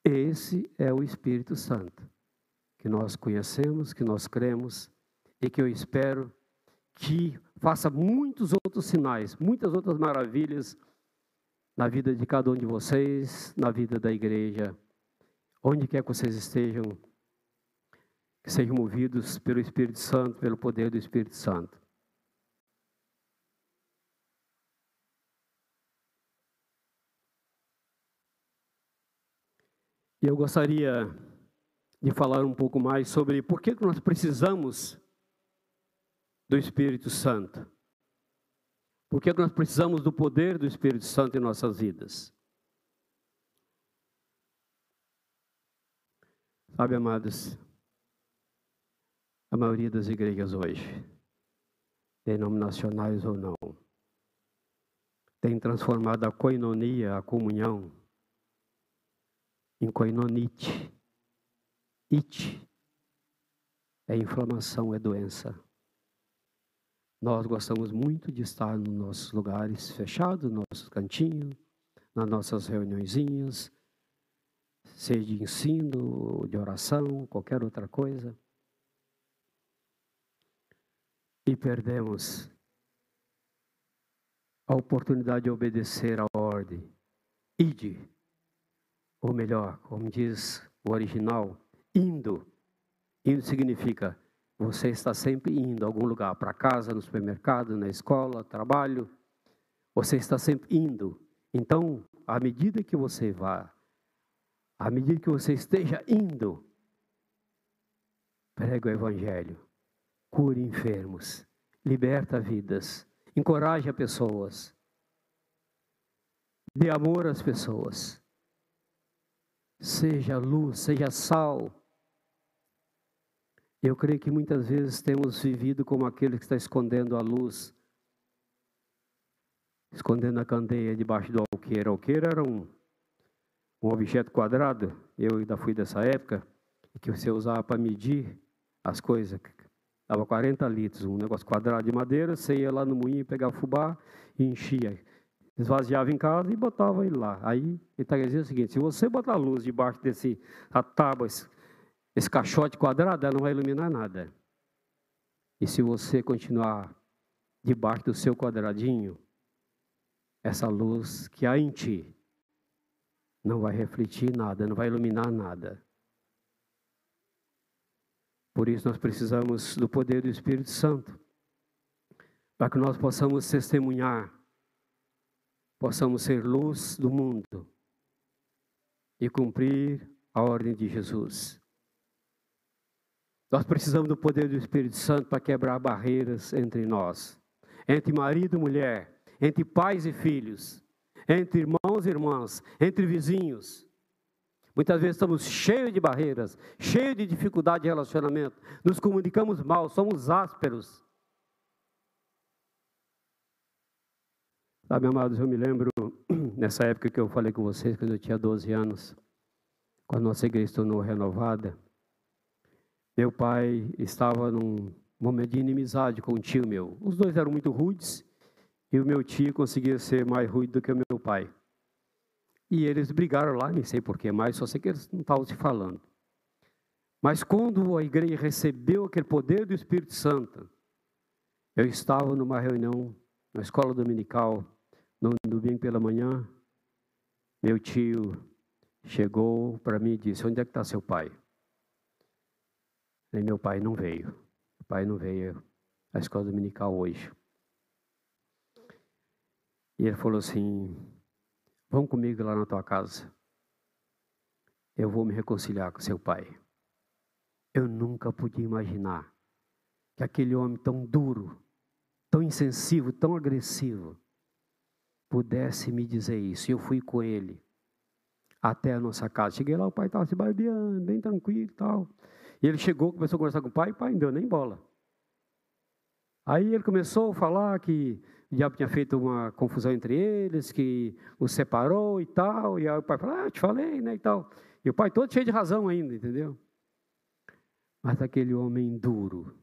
Esse é o Espírito Santo, que nós conhecemos, que nós cremos e que eu espero que faça muitos outros sinais, muitas outras maravilhas na vida de cada um de vocês, na vida da igreja, onde quer que vocês estejam, que sejam movidos pelo Espírito Santo, pelo poder do Espírito Santo. E eu gostaria de falar um pouco mais sobre por que nós precisamos do Espírito Santo. Por que nós precisamos do poder do Espírito Santo em nossas vidas. Sabe, amados, a maioria das igrejas hoje, denominacionais ou não, tem transformado a coinonia, a comunhão, em. It é inflamação, é doença. Nós gostamos muito de estar nos nossos lugares fechados, no nossos cantinhos, nas nossas reuniõezinhas, seja de ensino, de oração, qualquer outra coisa. E perdemos a oportunidade de obedecer à ordem. Ide, ou melhor, como diz o original, indo. Indo significa você está sempre indo a algum lugar, para casa, no supermercado, na escola, trabalho. Você está sempre indo. Então, à medida que você vá, à medida que você esteja indo, prega o Evangelho, cure enfermos, liberta vidas, encoraja pessoas. Dê amor às pessoas. Seja luz, seja sal. Eu creio que muitas vezes temos vivido como aquele que está escondendo a luz, escondendo a candeia debaixo do alqueire. O alqueire era um, um objeto quadrado, eu ainda fui dessa época, que você usava para medir as coisas. Dava 40 litros, um negócio quadrado de madeira, você ia lá no moinho, pegava fubá e enchia. Esvaziava em casa e botava ele lá. Aí ele está dizendo o seguinte: se você botar a luz debaixo desse a tábua, esse, esse caixote quadrado, ela não vai iluminar nada. E se você continuar debaixo do seu quadradinho, essa luz que há em ti não vai refletir nada, não vai iluminar nada. Por isso nós precisamos do poder do Espírito Santo, para que nós possamos testemunhar, possamos ser luz do mundo e cumprir a ordem de Jesus. Nós precisamos do poder do Espírito Santo para quebrar barreiras entre nós, entre marido e mulher, entre pais e filhos, entre irmãos e irmãs, entre vizinhos. Muitas vezes estamos cheios de barreiras, cheios de dificuldade de relacionamento, nos comunicamos mal, somos ásperos. Sabe, amados, eu me lembro nessa época que eu falei com vocês, quando eu tinha 12 anos, quando a nossa igreja se tornou renovada, meu pai estava num momento de inimizade com um tio meu. Os dois eram muito rudes e o meu tio conseguia ser mais rude do que o meu pai. E eles brigaram lá, nem sei porquê, mas só sei que eles não estavam se falando. Mas quando a igreja recebeu aquele poder do Espírito Santo, eu estava numa reunião na escola dominical, no domingo pela manhã, meu tio chegou para mim e disse: Onde é que está seu pai? E meu pai não veio. O pai não veio à escola dominical hoje. E ele falou assim: Vão comigo lá na tua casa. Eu vou me reconciliar com seu pai. Eu nunca podia imaginar que aquele homem tão duro, tão insensível, tão agressivo, pudesse me dizer isso. Eu fui com ele até a nossa casa. Cheguei lá, o pai estava se barbeando, bem tranquilo e tal. E ele chegou, começou a conversar com o pai, e o pai não deu nem bola. Aí ele começou a falar que o diabo tinha feito uma confusão entre eles, que os separou e tal. E aí o pai falou, ah, te falei, né, e tal. E o pai todo cheio de razão ainda, entendeu? Mas aquele homem duro,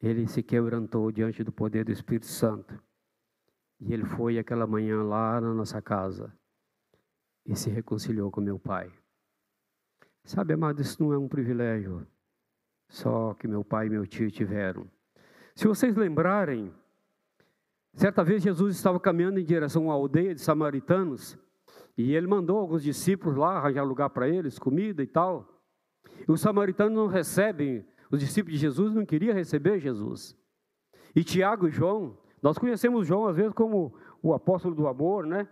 ele se quebrantou diante do poder do Espírito Santo. E ele foi aquela manhã lá na nossa casa e se reconciliou com meu pai. Sabe, amado, isso não é um privilégio só que meu pai e meu tio tiveram. Se vocês lembrarem, certa vez Jesus estava caminhando em direção a uma aldeia de samaritanos e ele mandou alguns discípulos lá arranjar lugar para eles, comida e tal. E os samaritanos não recebem, os discípulos de Jesus não queriam receber Jesus. E Tiago e João, nós conhecemos João às vezes como o apóstolo do amor, né?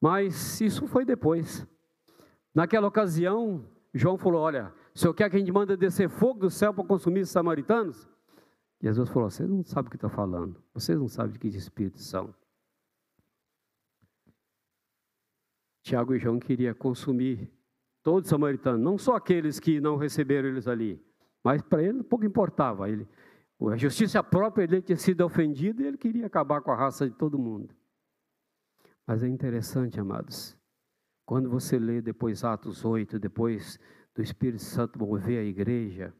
Mas isso foi depois. Naquela ocasião, João falou: Olha, o senhor quer que a gente manda descer fogo do céu para consumir os samaritanos? Jesus falou: Vocês não sabem o que está falando, vocês não sabem de que espíritos são. Tiago e João queriam consumir todos os samaritanos, não só aqueles que não receberam eles ali, mas para ele pouco importava. Ele, a justiça própria dele tinha sido ofendida e ele queria acabar com a raça de todo mundo. Mas é interessante, amados, quando você lê depois Atos 8, depois do Espírito Santo mover a igreja,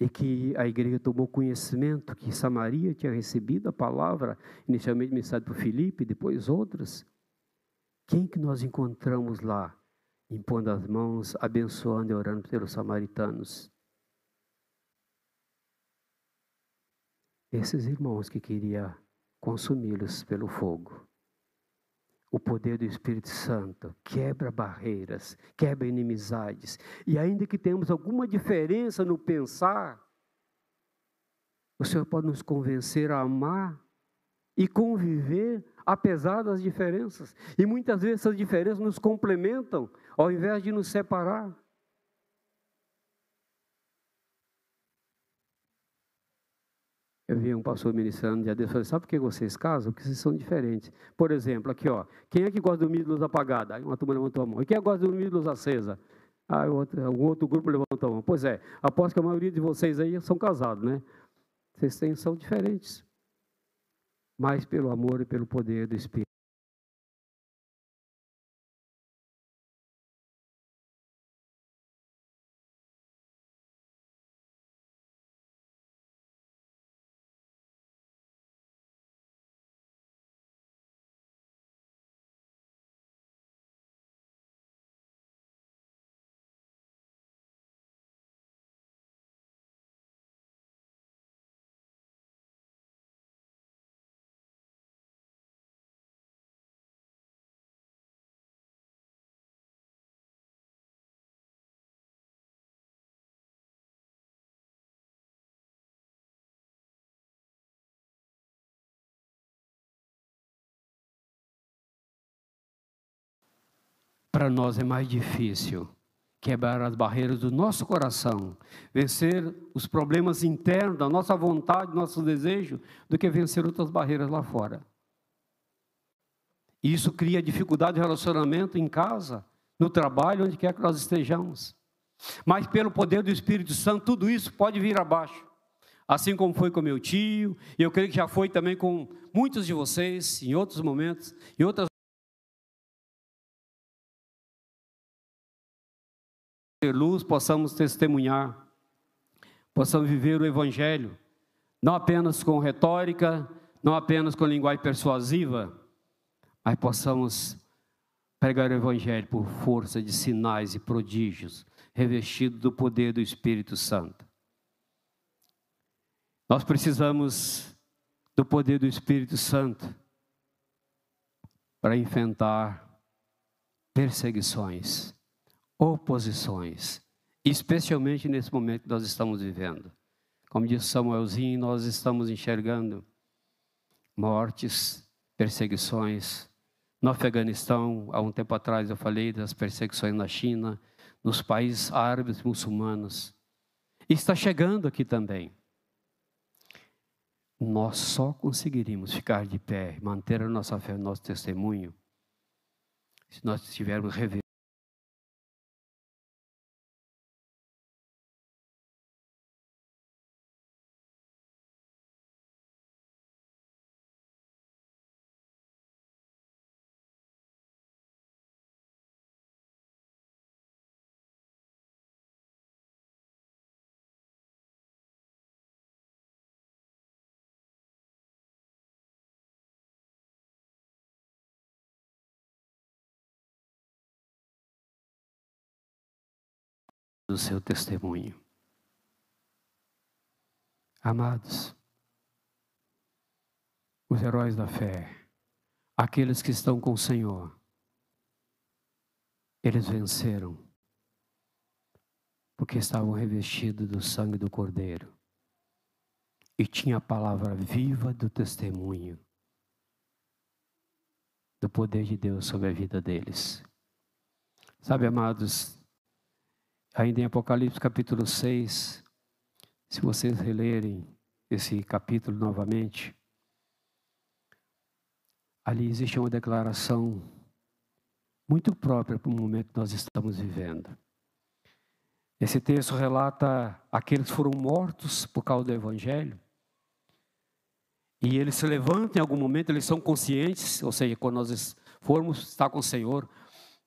e que a igreja tomou conhecimento que Samaria tinha recebido a palavra, inicialmente mensagem para Filipe, depois outras. Quem que nós encontramos lá, impondo as mãos, abençoando e orando pelos samaritanos? Esses irmãos que queria consumi-los pelo fogo o poder do Espírito Santo quebra barreiras, quebra inimizades. E ainda que tenhamos alguma diferença no pensar, o Senhor pode nos convencer a amar e conviver apesar das diferenças. E muitas vezes essas diferenças nos complementam ao invés de nos separar. Eu vi um pastor ministrando dia desse, falei, sabe por que vocês casam? Porque vocês são diferentes. Por exemplo, aqui, ó, quem é que gosta de dormir de luz apagada? Aí uma turma levantou a mão. E quem é que gosta de dormir de luz acesa? Aí outro, um outro grupo levantou a mão. Pois é, aposto que a maioria de vocês aí são casados, né? Vocês têm, são diferentes. Mas pelo amor e pelo poder do Espírito. Para nós é mais difícil quebrar as barreiras do nosso coração, vencer os problemas internos da nossa vontade, nosso desejo, do que vencer outras barreiras lá fora. E isso cria dificuldade de relacionamento em casa, no trabalho, onde quer que nós estejamos. Mas pelo poder do Espírito Santo, tudo isso pode vir abaixo. Assim como foi com meu tio, e eu creio que já foi também com muitos de vocês, em outros momentos, em outras ter luz, possamos testemunhar, possamos viver o Evangelho, não apenas com retórica, não apenas com linguagem persuasiva, mas possamos pregar o Evangelho por força de sinais e prodígios, revestido do poder do Espírito Santo. Nós precisamos do poder do Espírito Santo para enfrentar perseguições oposições, especialmente nesse momento que nós estamos vivendo. Como disse Samuelzinho, nós estamos enxergando mortes, perseguições. No Afeganistão, há um tempo atrás eu falei das perseguições na China, nos países árabes muçulmanos. E está chegando aqui também. Nós só conseguiríamos ficar de pé, manter a nossa fé, o nosso testemunho, se nós estivermos revestidos do seu testemunho. Amados, os heróis da fé, aqueles que estão com o Senhor, eles venceram, porque estavam revestidos do sangue do Cordeiro e tinha a palavra viva do testemunho do poder de Deus sobre a vida deles. Sabe, amados, Ainda em Apocalipse capítulo 6, se vocês relerem esse capítulo novamente, ali existe uma declaração muito própria para o momento que nós estamos vivendo. Esse texto relata aqueles que foram mortos por causa do Evangelho. E eles se levantam em algum momento, eles são conscientes, ou seja, quando nós formos estar com o Senhor,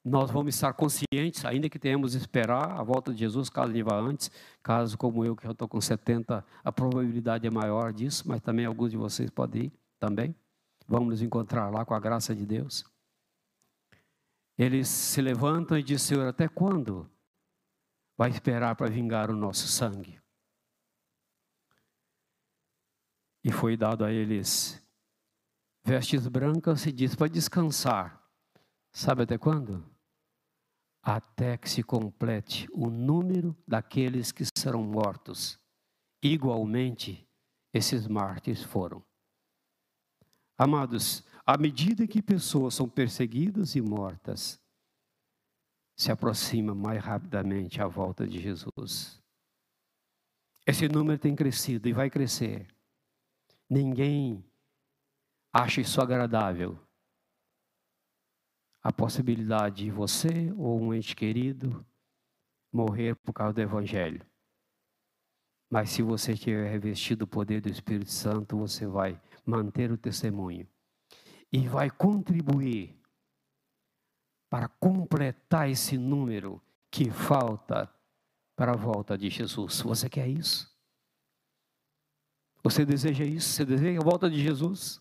nós vamos estar conscientes, ainda que tenhamos esperar a volta de Jesus, caso ele vá antes, caso como eu, que já estou com 70, a probabilidade é maior disso, mas também alguns de vocês podem ir também. Vamos nos encontrar lá com a graça de Deus. Eles se levantam e dizem, Senhor, até quando vai esperar para vingar o nosso sangue? E foi dado a eles vestes brancas e diz para descansar. Sabe até quando? Até que se complete o número daqueles que serão mortos. Igualmente, esses mártires foram. Amados, à medida que pessoas são perseguidas e mortas, se aproxima mais rapidamente a volta de Jesus. Esse número tem crescido e vai crescer. ninguém acha isso agradável. A possibilidade de você ou um ente querido morrer por causa do Evangelho. Mas se você tiver revestido o poder do Espírito Santo, você vai manter o testemunho e vai contribuir para completar esse número que falta para a volta de Jesus. Você quer isso? Você deseja isso? Você deseja a volta de Jesus?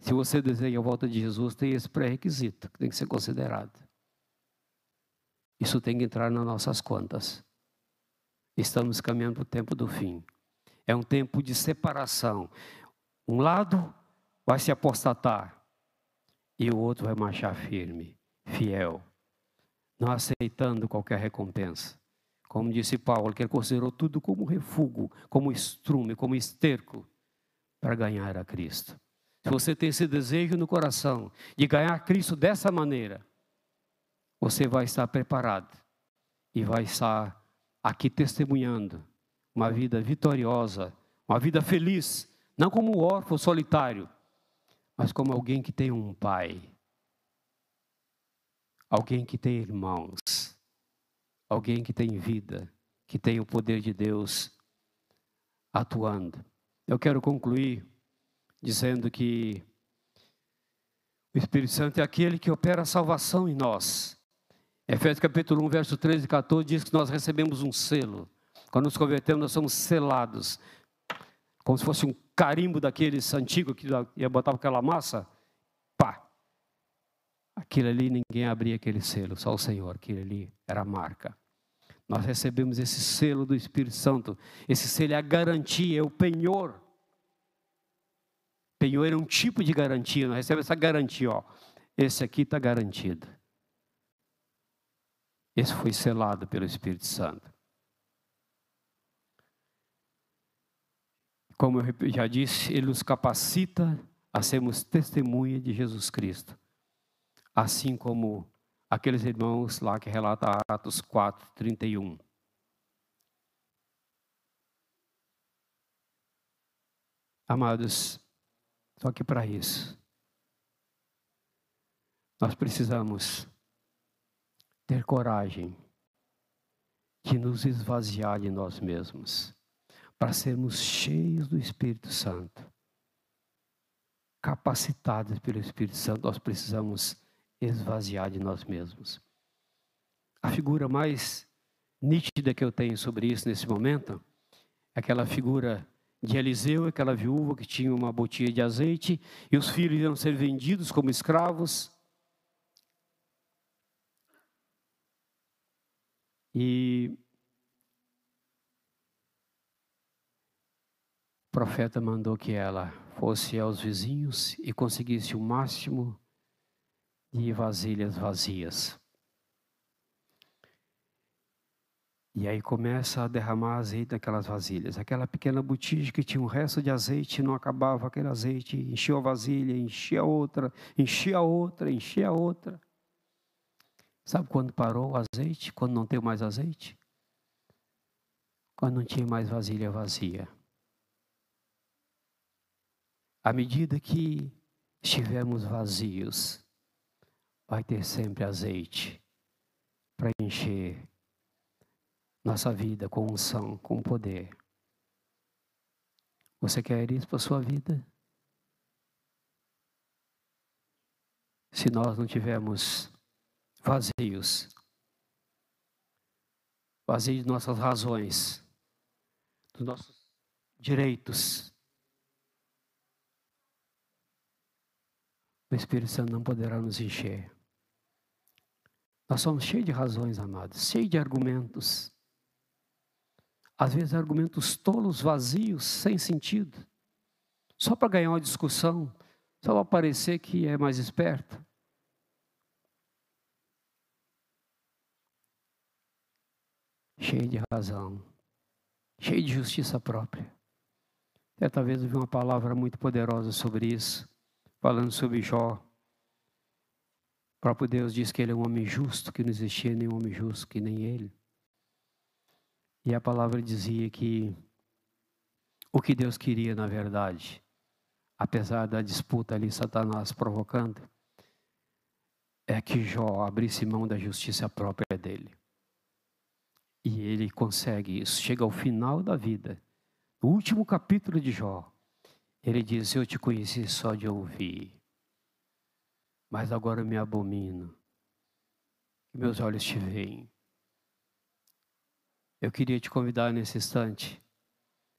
Se você deseja a volta de Jesus, tem esse pré-requisito que tem que ser considerado. Isso tem que entrar nas nossas contas. Estamos caminhando para o tempo do fim. É um tempo de separação. Um lado vai se apostatar e o outro vai marchar firme fiel, não aceitando qualquer recompensa. Como disse Paulo, que ele considerou tudo como refúgio, como estrume, como esterco para ganhar a Cristo. Se você tem esse desejo no coração de ganhar Cristo dessa maneira, você vai estar preparado e vai estar aqui testemunhando uma vida vitoriosa, uma vida feliz, não como um órfão solitário, mas como alguém que tem um pai, Alguém que tem irmãos, alguém que tem vida, que tem o poder de Deus atuando. Eu quero concluir dizendo que o Espírito Santo é aquele que opera a salvação em nós. Efésios capítulo 1, verso 13 e 14 diz que nós recebemos um selo. Quando nos convertemos, nós somos selados. Como se fosse um carimbo daqueles antigos que ia botar aquela massa. Pá, Aquilo ali ninguém abria aquele selo, só o Senhor, aquilo ali era a marca. Nós recebemos esse selo do Espírito Santo. Esse selo é a garantia, é o penhor. Penhor é um tipo de garantia, nós recebemos essa garantia, ó. Esse aqui está garantido. Esse foi selado pelo Espírito Santo. Como eu já disse, ele nos capacita a sermos testemunha de Jesus Cristo assim como aqueles irmãos lá que relata Atos 4, 31. Amados, só que para isso, nós precisamos ter coragem de nos esvaziar de nós mesmos, para sermos cheios do Espírito Santo. Capacitados pelo Espírito Santo, nós precisamos esvaziar de nós mesmos. A figura mais nítida que eu tenho sobre isso nesse momento é aquela figura de Eliseu, aquela viúva que tinha uma botinha de azeite e os filhos iam ser vendidos como escravos. E o profeta mandou que ela fosse aos vizinhos e conseguisse o máximo de vasilhas vazias. E aí começa a derramar azeite naquelas vasilhas. Aquela pequena botija que tinha um resto de azeite, não acabava aquele azeite, enchia a vasilha, enchia outra, enchia outra, enchia outra. Sabe quando parou o azeite? Quando não tem mais azeite? Quando não tinha mais vasilha vazia. À medida que estivermos vazios, vai ter sempre azeite para encher nossa vida com unção, com poder. Você quer isso para a sua vida? Se nós não tivermos vazios, vazios de nossas razões, dos nossos direitos, o Espírito Santo não poderá nos encher. Nós somos cheios de razões, amados, cheios de argumentos. Às vezes argumentos tolos, vazios, sem sentido. Só para ganhar uma discussão, só para parecer que é mais esperto. Cheio de razão, cheio de justiça própria. Certa vez eu vi uma palavra muito poderosa sobre isso, falando sobre Jó. O próprio Deus diz que ele é um homem justo, que não existia nenhum homem justo que nem ele. E a palavra dizia que O que Deus queria, na verdade, apesar da disputa ali, Satanás provocando, é que Jó abrisse mão da justiça própria dele. E ele consegue isso. Chega ao final da vida, no último capítulo de Jó, ele diz: Eu te conheci só de ouvir, mas agora me abomino, meus olhos te veem. Eu queria te convidar nesse instante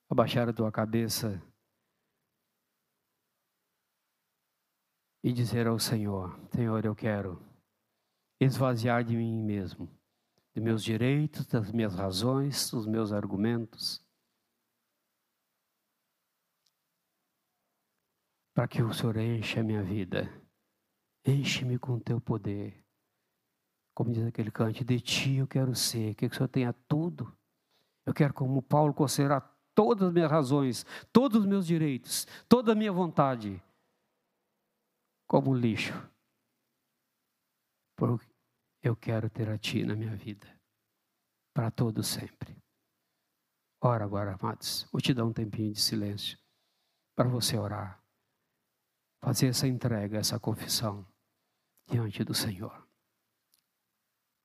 a baixar a tua cabeça e dizer ao Senhor: Senhor, eu quero esvaziar de mim mesmo, de meus direitos, das minhas razões, dos meus argumentos, para que o Senhor enche a minha vida, enche-me com o teu poder. Como diz aquele cante, de ti eu quero ser, que o Senhor tenha tudo. Eu quero, como Paulo, considerar todas as minhas razões, todos os meus direitos, toda a minha vontade como lixo. Porque eu quero ter a Ti na minha vida, para todo sempre. Ora agora, amados, vou te dar um tempinho de silêncio para você orar, fazer essa entrega, essa confissão diante do Senhor.